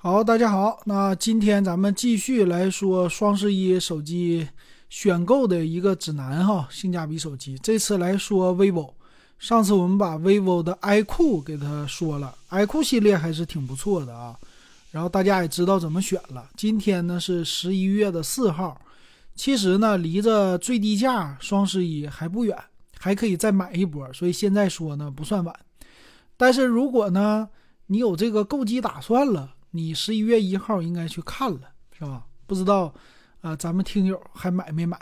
好，大家好，那今天咱们继续来说双十一手机选购的一个指南哈，性价比手机。这次来说 vivo，上次我们把 vivo 的 i 酷给他说了，i 酷系列还是挺不错的啊。然后大家也知道怎么选了。今天呢是十一月的四号，其实呢离着最低价双十一还不远，还可以再买一波，所以现在说呢不算晚。但是如果呢你有这个购机打算了。你十一月一号应该去看了，是吧？不知道，啊，咱们听友还买没买？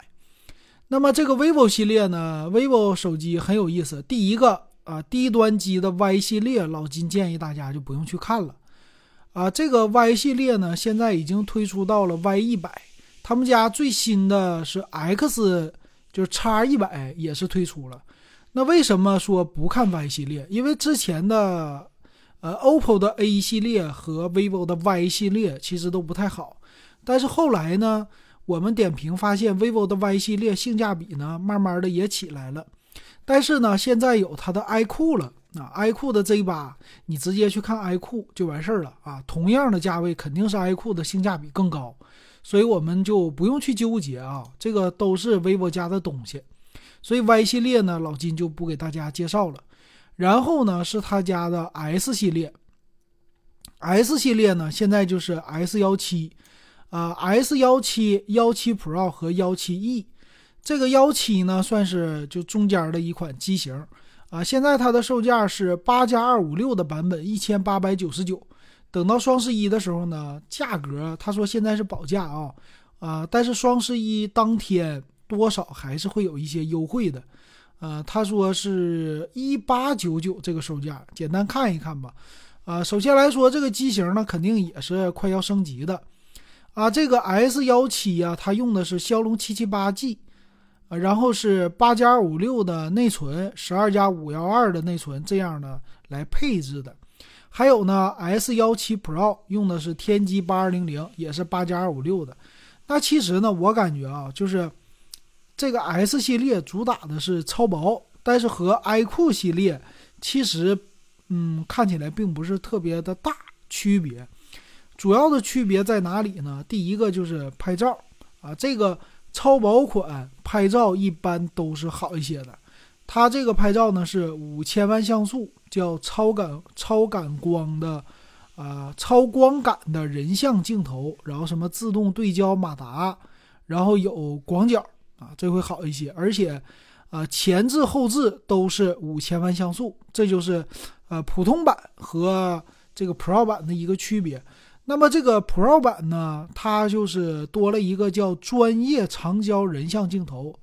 那么这个 vivo 系列呢？vivo 手机很有意思。第一个啊，低端机的 Y 系列，老金建议大家就不用去看了。啊，这个 Y 系列呢，现在已经推出到了 Y 一百，他们家最新的是 X，就是叉一百也是推出了。那为什么说不看 Y 系列？因为之前的。呃，OPPO 的 A 系列和 vivo 的 Y 系列其实都不太好，但是后来呢，我们点评发现 vivo 的 Y 系列性价比呢，慢慢的也起来了。但是呢，现在有它的 i 酷了，啊，i 酷的 Z 八，你直接去看 i 酷就完事儿了啊。同样的价位，肯定是 i 酷的性价比更高，所以我们就不用去纠结啊，这个都是 vivo 家的东西。所以 Y 系列呢，老金就不给大家介绍了。然后呢，是他家的 S 系列，S 系列呢，现在就是 S 幺七，啊，S 幺七、幺七 Pro 和幺七 E，这个幺七呢，算是就中间的一款机型，啊，现在它的售价是八加二五六的版本一千八百九十九，等到双十一的时候呢，价格他说现在是保价啊，啊，但是双十一当天多少还是会有一些优惠的。呃，他说是一八九九这个售价，简单看一看吧。啊，首先来说这个机型呢，肯定也是快要升级的。啊，这个 S 幺七呀，它用的是骁龙七七八 G，然后是八加二五六的内存，十二加五幺二的内存这样的来配置的。还有呢，S 幺七 Pro 用的是天玑八二零零，也是八加二五六的。那其实呢，我感觉啊，就是。这个 S 系列主打的是超薄，但是和 iQOO 系列其实，嗯，看起来并不是特别的大区别。主要的区别在哪里呢？第一个就是拍照啊，这个超薄款拍照一般都是好一些的。它这个拍照呢是五千万像素，叫超感超感光的啊，超光感的人像镜头，然后什么自动对焦马达，然后有广角。啊，这会好一些，而且，呃，前置后置都是五千万像素，这就是，呃，普通版和这个 Pro 版的一个区别。那么这个 Pro 版呢，它就是多了一个叫专业长焦人像镜头，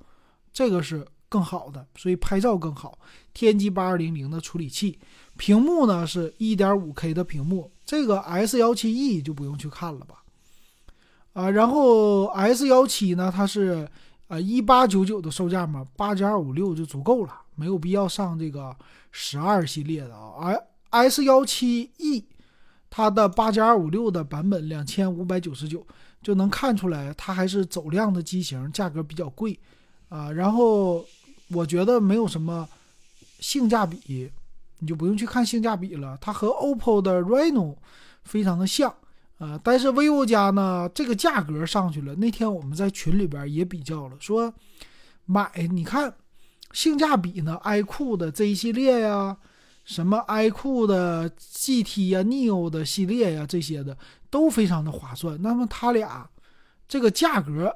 这个是更好的，所以拍照更好。天玑八二零零的处理器，屏幕呢是一点五 K 的屏幕，这个 S 幺七 E 就不用去看了吧。啊，然后 S 幺七呢，它是。啊，一八九九的售价嘛，八加二五六就足够了，没有必要上这个十二系列的啊。而 S 幺七 E 它的八加二五六的版本两千五百九十九，就能看出来它还是走量的机型，价格比较贵啊。然后我觉得没有什么性价比，你就不用去看性价比了，它和 OPPO 的 Reno 非常的像。啊，但是 vivo 家呢，这个价格上去了。那天我们在群里边也比较了，说买你看性价比呢，iQOO 的 Z 系列呀，什么 iQOO 的 GT 呀、neo 的系列呀，这些的都非常的划算。那么它俩这个价格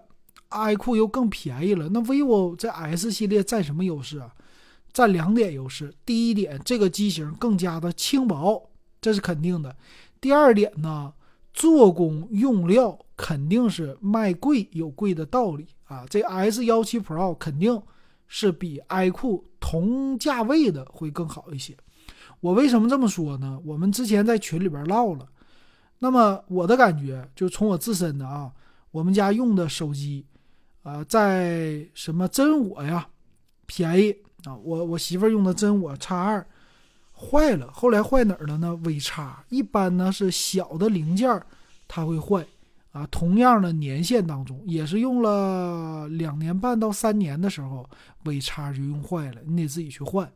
，iQOO 又更便宜了。那 vivo 在 S 系列占什么优势啊？占两点优势。第一点，这个机型更加的轻薄，这是肯定的。第二点呢？做工用料肯定是卖贵有贵的道理啊！这 S 幺七 Pro 肯定是比 i 酷同价位的会更好一些。我为什么这么说呢？我们之前在群里边唠了。那么我的感觉就从我自身的啊，我们家用的手机啊，在什么真我呀便宜啊，我我媳妇用的真我叉二。坏了，后来坏哪儿了呢？微差一般呢是小的零件，它会坏啊。同样的年限当中，也是用了两年半到三年的时候，微差就用坏了，你得自己去换。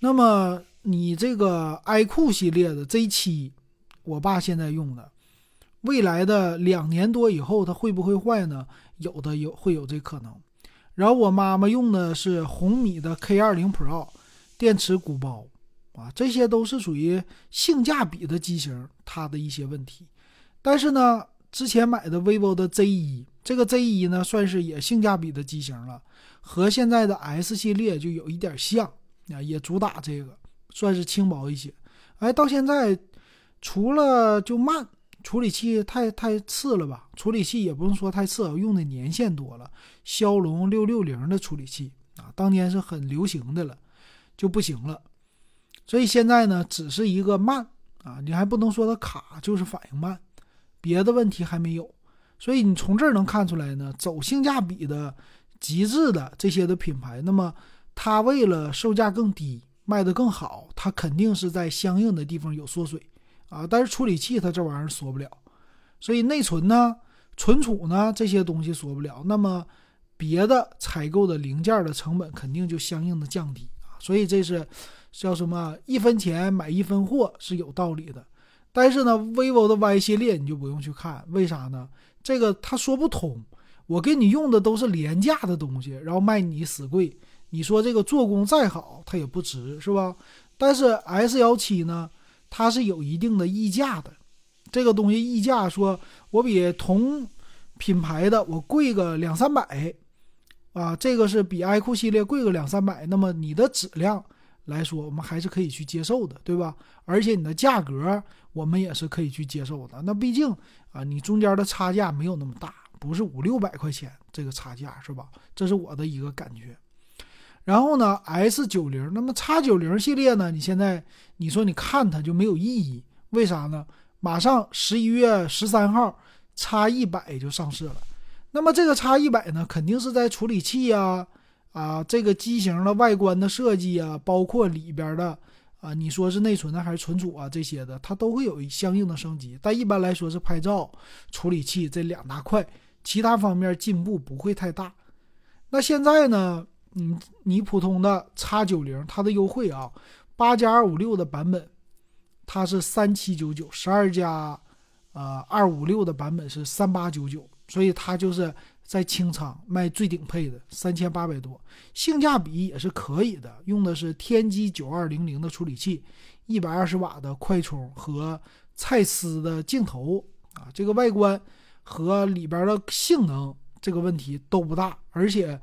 那么你这个 i 酷系列的 Z 七我爸现在用的，未来的两年多以后它会不会坏呢？有的有会有这可能。然后我妈妈用的是红米的 K 二零 Pro，电池鼓包啊，这些都是属于性价比的机型，它的一些问题。但是呢，之前买的 vivo 的 Z 一，这个 Z 一呢算是也性价比的机型了，和现在的 S 系列就有一点像啊，也主打这个，算是轻薄一些。哎，到现在除了就慢。处理器太太次了吧？处理器也不用说太次，用的年限多了。骁龙六六零的处理器啊，当年是很流行的了，就不行了。所以现在呢，只是一个慢啊，你还不能说它卡，就是反应慢，别的问题还没有。所以你从这儿能看出来呢，走性价比的极致的这些的品牌，那么它为了售价更低，卖得更好，它肯定是在相应的地方有缩水。啊，但是处理器它这玩意儿缩不了，所以内存呢、存储呢这些东西缩不了，那么别的采购的零件的成本肯定就相应的降低。所以这是叫什么一分钱买一分货是有道理的。但是呢，vivo 的 Y 系列你就不用去看，为啥呢？这个它说不通。我给你用的都是廉价的东西，然后卖你死贵，你说这个做工再好，它也不值，是吧？但是 S 幺七呢？它是有一定的溢价的，这个东西溢价，说我比同品牌的我贵个两三百，啊，这个是比 iQOO 系列贵个两三百，那么你的质量来说，我们还是可以去接受的，对吧？而且你的价格我们也是可以去接受的。那毕竟啊，你中间的差价没有那么大，不是五六百块钱这个差价，是吧？这是我的一个感觉。然后呢，S 九零，那么 X 九零系列呢？你现在你说你看它就没有意义，为啥呢？马上十一月十三号，X 一百就上市了。那么这个 X 一百呢，肯定是在处理器呀、啊这个机型的外观的设计啊，包括里边的啊，你说是内存呢还是存储啊这些的，它都会有相应的升级。但一般来说是拍照、处理器这两大块，其他方面进步不会太大。那现在呢？你你普通的 X 九零，它的优惠啊，八加二五六的版本，它是三七九九；十二加呃二五六的版本是三八九九，所以它就是在清仓卖最顶配的三千八百多，性价比也是可以的。用的是天玑九二零零的处理器，一百二十瓦的快充和蔡司的镜头啊，这个外观和里边的性能这个问题都不大，而且。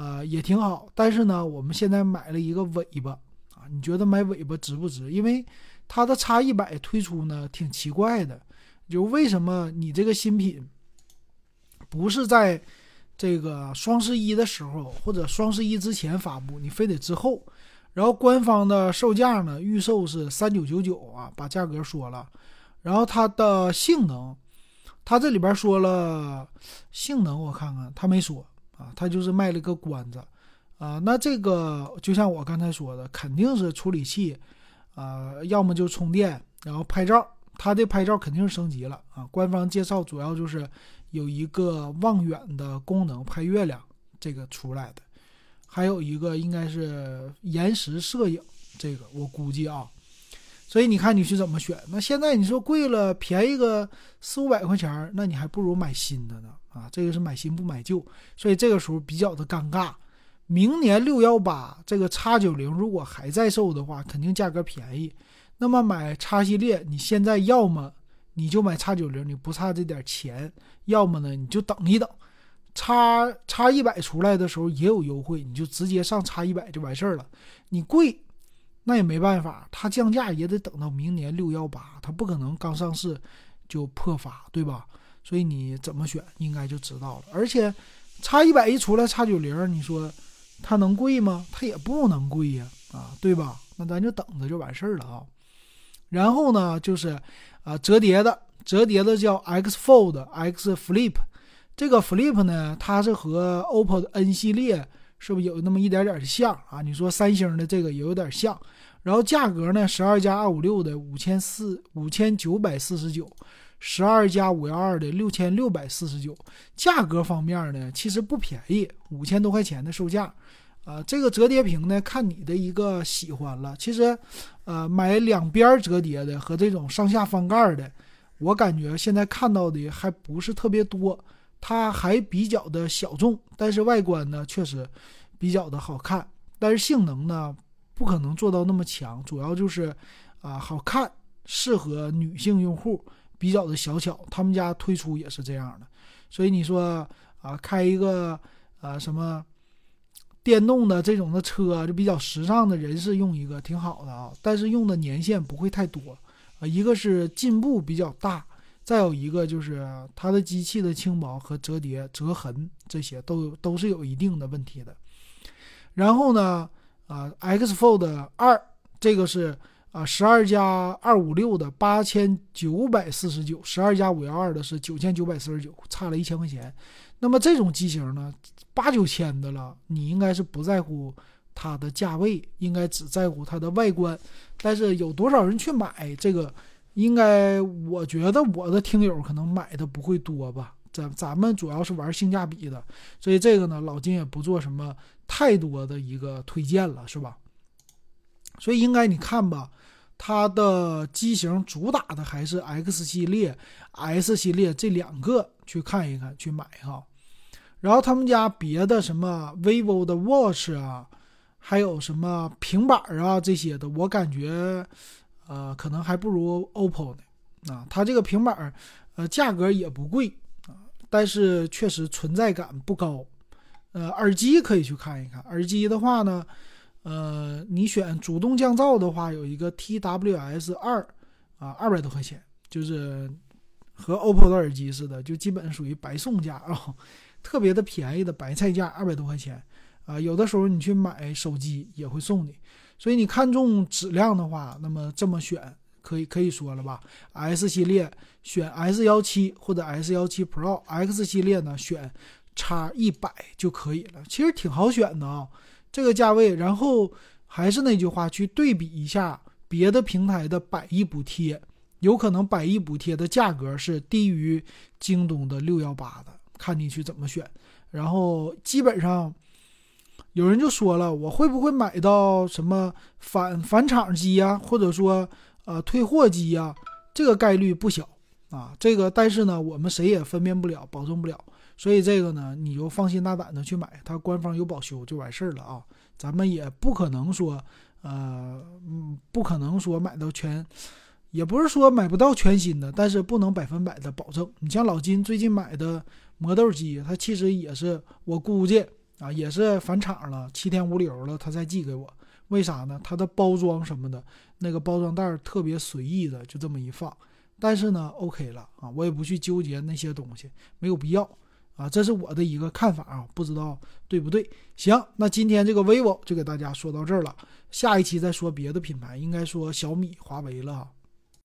呃，也挺好，但是呢，我们现在买了一个尾巴啊，你觉得买尾巴值不值？因为它的叉一百推出呢，挺奇怪的，就为什么你这个新品不是在这个双十一的时候或者双十一之前发布，你非得之后？然后官方的售价呢，预售是三九九九啊，把价格说了，然后它的性能，它这里边说了性能，我看看，它没说。啊，他就是卖了个关子，啊，那这个就像我刚才说的，肯定是处理器，啊，要么就充电，然后拍照，它的拍照肯定是升级了啊。官方介绍主要就是有一个望远的功能，拍月亮这个出来的，还有一个应该是延时摄影，这个我估计啊。所以你看你是怎么选？那现在你说贵了，便宜个四五百块钱，那你还不如买新的呢。啊，这个是买新不买旧，所以这个时候比较的尴尬。明年六幺八这个叉九零如果还在售的话，肯定价格便宜。那么买叉系列，你现在要么你就买叉九零，你不差这点钱；要么呢，你就等一等，叉叉一百出来的时候也有优惠，你就直接上叉一百就完事儿了。你贵，那也没办法，它降价也得等到明年六幺八，它不可能刚上市就破发，对吧？所以你怎么选，应该就知道了。而且，叉一百一出来，叉九零，你说它能贵吗？它也不能贵呀，啊，对吧？那咱就等着就完事儿了啊。然后呢，就是啊，折叠的，折叠的叫 X Fold、X Flip。这个 Flip 呢，它是和 OPPO 的 N 系列是不是有那么一点点像啊？你说三星的这个也有点像。然后价格呢，十二加二五六的五千四五千九百四十九。十二加五幺二的六千六百四十九，价格方面呢，其实不便宜，五千多块钱的售价，啊，这个折叠屏呢，看你的一个喜欢了。其实，呃，买两边折叠的和这种上下翻盖的，我感觉现在看到的还不是特别多。它还比较的小众，但是外观呢确实比较的好看。但是性能呢不可能做到那么强，主要就是啊好看，适合女性用户，比较的小巧。他们家推出也是这样的，所以你说啊开一个啊什么？电动的这种的车就比较时尚的人士用一个挺好的啊，但是用的年限不会太多啊。一个是进步比较大，再有一个就是它的机器的轻薄和折叠折痕这些都都是有一定的问题的。然后呢，啊，X Fold 二这个是啊十二加二五六的八千九百四十九，十二加五幺二的是九千九百四十九，差了一千块钱。那么这种机型呢？八九千的了，你应该是不在乎它的价位，应该只在乎它的外观。但是有多少人去买这个？应该我觉得我的听友可能买的不会多吧。咱咱们主要是玩性价比的，所以这个呢，老金也不做什么太多的一个推荐了，是吧？所以应该你看吧，它的机型主打的还是 X 系列、S 系列这两个，去看一看，去买哈。然后他们家别的什么 vivo 的 watch 啊，还有什么平板啊这些的，我感觉，呃，可能还不如 OPPO 呢。啊，它这个平板，呃，价格也不贵啊，但是确实存在感不高。呃，耳机可以去看一看。耳机的话呢，呃，你选主动降噪的话，有一个 TWS 二，啊，二百多块钱，就是和 OPPO 的耳机似的，就基本属于白送价啊。特别的便宜的白菜价二百多块钱，啊，有的时候你去买手机也会送你，所以你看中质量的话，那么这么选可以可以说了吧？S 系列选 S 幺七或者 S 幺七 Pro，X 系列呢选叉一百就可以了，其实挺好选的啊，这个价位，然后还是那句话，去对比一下别的平台的百亿补贴，有可能百亿补贴的价格是低于京东的六幺八的。看你去怎么选，然后基本上有人就说了，我会不会买到什么返返厂机呀，或者说呃退货机呀？这个概率不小啊。这个但是呢，我们谁也分辨不了，保证不了。所以这个呢，你就放心大胆的去买，它官方有保修就完事儿了啊。咱们也不可能说呃嗯，不可能说买到全。也不是说买不到全新的，但是不能百分百的保证。你像老金最近买的磨豆机，它其实也是我估计啊，也是返厂了，七天无理由了，他才寄给我。为啥呢？它的包装什么的，那个包装袋特别随意的就这么一放。但是呢，OK 了啊，我也不去纠结那些东西，没有必要啊。这是我的一个看法啊，不知道对不对？行，那今天这个 vivo 就给大家说到这儿了，下一期再说别的品牌，应该说小米、华为了。